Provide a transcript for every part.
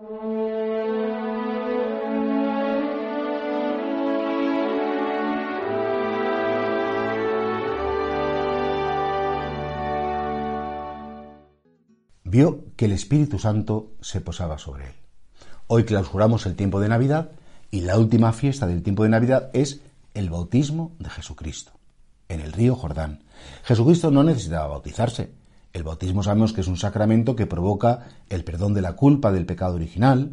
vio que el Espíritu Santo se posaba sobre él. Hoy clausuramos el tiempo de Navidad y la última fiesta del tiempo de Navidad es el bautismo de Jesucristo en el río Jordán. Jesucristo no necesitaba bautizarse. El bautismo sabemos que es un sacramento que provoca el perdón de la culpa del pecado original,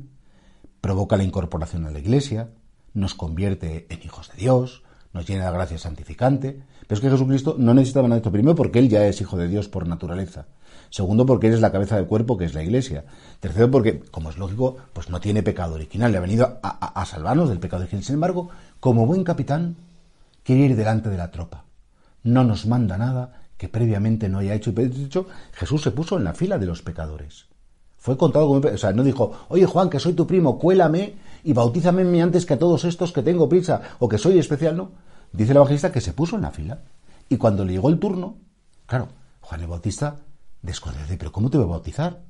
provoca la incorporación a la Iglesia, nos convierte en hijos de Dios, nos llena de gracia santificante. Pero es que Jesucristo no necesitaba nada esto. Primero porque Él ya es hijo de Dios por naturaleza. Segundo, porque eres la cabeza del cuerpo, que es la iglesia. Tercero, porque, como es lógico, pues no tiene pecado original. Le ha venido a, salvarnos del pecado original. Sin embargo, como buen capitán, quiere ir delante de la tropa. No nos manda nada que previamente no haya hecho. Y de hecho, Jesús se puso en la fila de los pecadores. Fue contado como... O sea, no dijo, oye Juan, que soy tu primo, cuélame y bautízame antes que a todos estos que tengo prisa o que soy especial, no. Dice el evangelista que se puso en la fila. Y cuando le llegó el turno, claro, Juan el Bautista descortés, pero ¿cómo te voy a bautizar?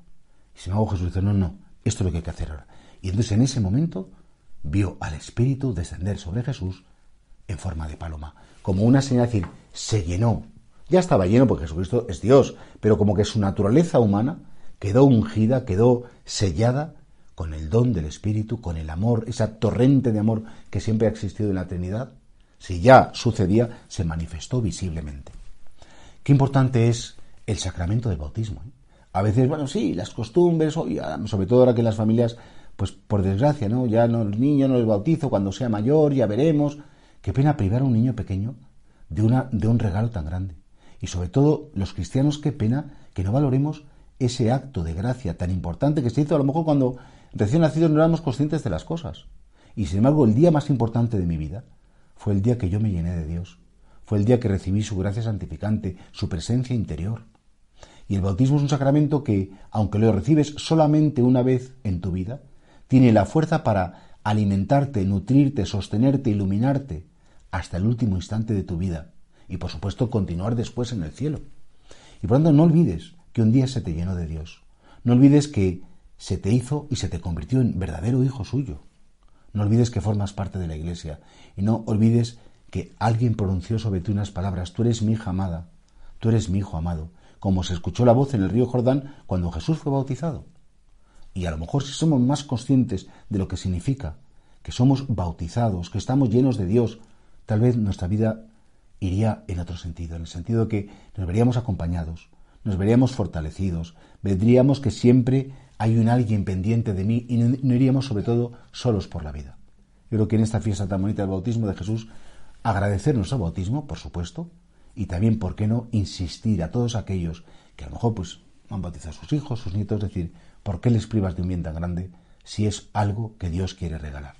Y sin embargo Jesús dice, no, no, esto es lo que hay que hacer ahora. Y entonces en ese momento vio al Espíritu descender sobre Jesús en forma de paloma, como una señal de decir, se llenó. Ya estaba lleno porque Jesucristo es Dios, pero como que su naturaleza humana quedó ungida, quedó sellada con el don del Espíritu, con el amor, esa torrente de amor que siempre ha existido en la Trinidad. Si ya sucedía, se manifestó visiblemente. Qué importante es el sacramento del bautismo. ¿eh? A veces, bueno, sí, las costumbres, sobre todo ahora que las familias, pues por desgracia, ¿no? Ya no, los niños no les bautizo, cuando sea mayor ya veremos. Qué pena privar a un niño pequeño de, una, de un regalo tan grande. Y sobre todo los cristianos, qué pena que no valoremos ese acto de gracia tan importante que se hizo a lo mejor cuando recién nacidos no éramos conscientes de las cosas. Y sin embargo, el día más importante de mi vida fue el día que yo me llené de Dios. Fue el día que recibí su gracia santificante, su presencia interior. Y el bautismo es un sacramento que, aunque lo recibes solamente una vez en tu vida, tiene la fuerza para alimentarte, nutrirte, sostenerte, iluminarte hasta el último instante de tu vida y por supuesto continuar después en el cielo. Y por tanto no olvides que un día se te llenó de Dios. No olvides que se te hizo y se te convirtió en verdadero hijo suyo. No olvides que formas parte de la iglesia y no olvides que alguien pronunció sobre ti unas palabras, tú eres mi hija amada, tú eres mi hijo amado, como se escuchó la voz en el río Jordán cuando Jesús fue bautizado. Y a lo mejor si somos más conscientes de lo que significa, que somos bautizados, que estamos llenos de Dios, tal vez nuestra vida iría en otro sentido, en el sentido de que nos veríamos acompañados, nos veríamos fortalecidos, vendríamos que siempre hay un alguien pendiente de mí y no, iríamos sobre todo solos por la vida. Yo creo que en esta fiesta tan bonita del bautismo de Jesús, agradecer nuestro bautismo, por supuesto, y también, ¿por qué no insistir a todos aquellos que a lo mejor pues han bautizado a sus hijos, sus nietos, decir, ¿por qué les privas de un bien tan grande si es algo que Dios quiere regalar?